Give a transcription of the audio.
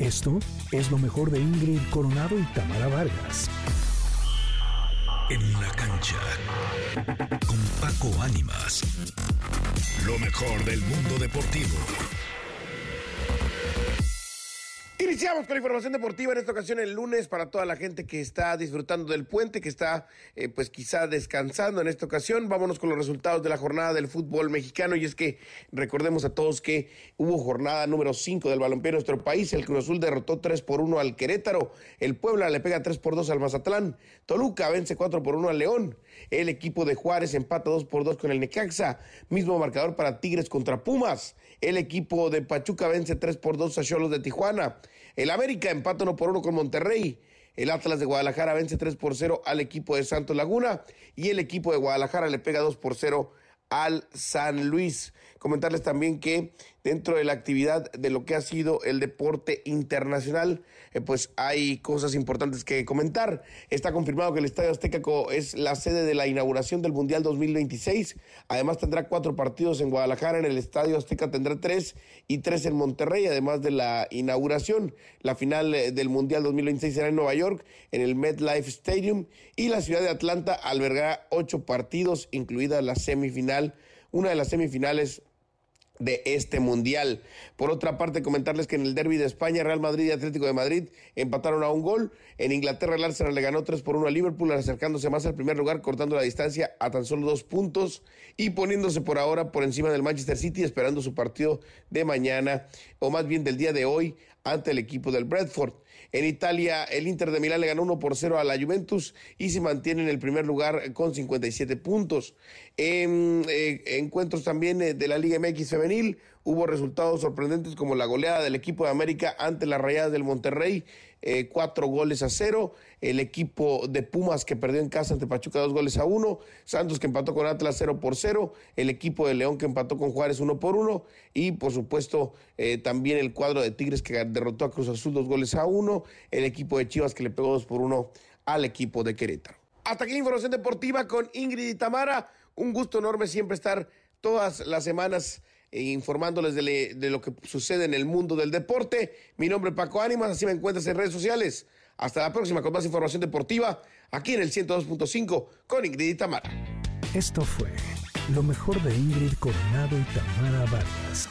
Esto es lo mejor de Ingrid Coronado y Tamara Vargas. En la cancha con Paco Ánimas. Lo mejor del mundo deportivo. Iniciamos con la información deportiva en esta ocasión el lunes para toda la gente que está disfrutando del puente, que está eh, pues quizá descansando en esta ocasión. Vámonos con los resultados de la jornada del fútbol mexicano y es que recordemos a todos que hubo jornada número 5 del balompié en nuestro país. El Cruz Azul derrotó 3 por 1 al Querétaro, el Puebla le pega 3 por 2 al Mazatlán, Toluca vence 4 por 1 al León, el equipo de Juárez empata 2 por 2 con el Necaxa, mismo marcador para Tigres contra Pumas, el equipo de Pachuca vence 3 por 2 a Cholos de Tijuana. El América empata 1 por 1 con Monterrey. El Atlas de Guadalajara vence 3 por 0 al equipo de Santos Laguna. Y el equipo de Guadalajara le pega 2 por 0 al San Luis. Comentarles también que dentro de la actividad de lo que ha sido el deporte internacional, eh, pues hay cosas importantes que comentar. Está confirmado que el Estadio Azteca es la sede de la inauguración del Mundial 2026. Además tendrá cuatro partidos en Guadalajara, en el Estadio Azteca tendrá tres y tres en Monterrey, además de la inauguración. La final eh, del Mundial 2026 será en Nueva York, en el MetLife Stadium, y la ciudad de Atlanta albergará ocho partidos, incluida la semifinal, una de las semifinales de este mundial. Por otra parte, comentarles que en el derby de España, Real Madrid y Atlético de Madrid empataron a un gol. En Inglaterra, el Arsenal le ganó 3 por 1 a Liverpool, acercándose más al primer lugar, cortando la distancia a tan solo dos puntos y poniéndose por ahora por encima del Manchester City, esperando su partido de mañana, o más bien del día de hoy, ante el equipo del Bradford. En Italia, el Inter de Milán le ganó 1 por 0 a la Juventus y se mantiene en el primer lugar con 57 puntos. En eh, encuentros también eh, de la Liga MX hubo resultados sorprendentes como la goleada del equipo de América ante las Rayadas del Monterrey, eh, cuatro goles a cero. El equipo de Pumas que perdió en casa ante Pachuca dos goles a uno. Santos que empató con Atlas cero por cero. El equipo de León que empató con Juárez uno por uno. Y por supuesto también el cuadro de Tigres que derrotó a Cruz Azul dos goles a uno. El equipo de Chivas que le pegó dos por uno al equipo de Querétaro. Hasta aquí información deportiva con Ingrid y Tamara. Un gusto enorme siempre estar todas las semanas eh, informándoles de, lo que sucede en el mundo del deporte. Mi nombre es Paco Ánimas, así me encuentras en redes sociales. Hasta la próxima con más información deportiva aquí en el 102.5 con Ingrid y Tamara. Esto fue lo mejor de Ingrid Coronado y Tamara Vargas.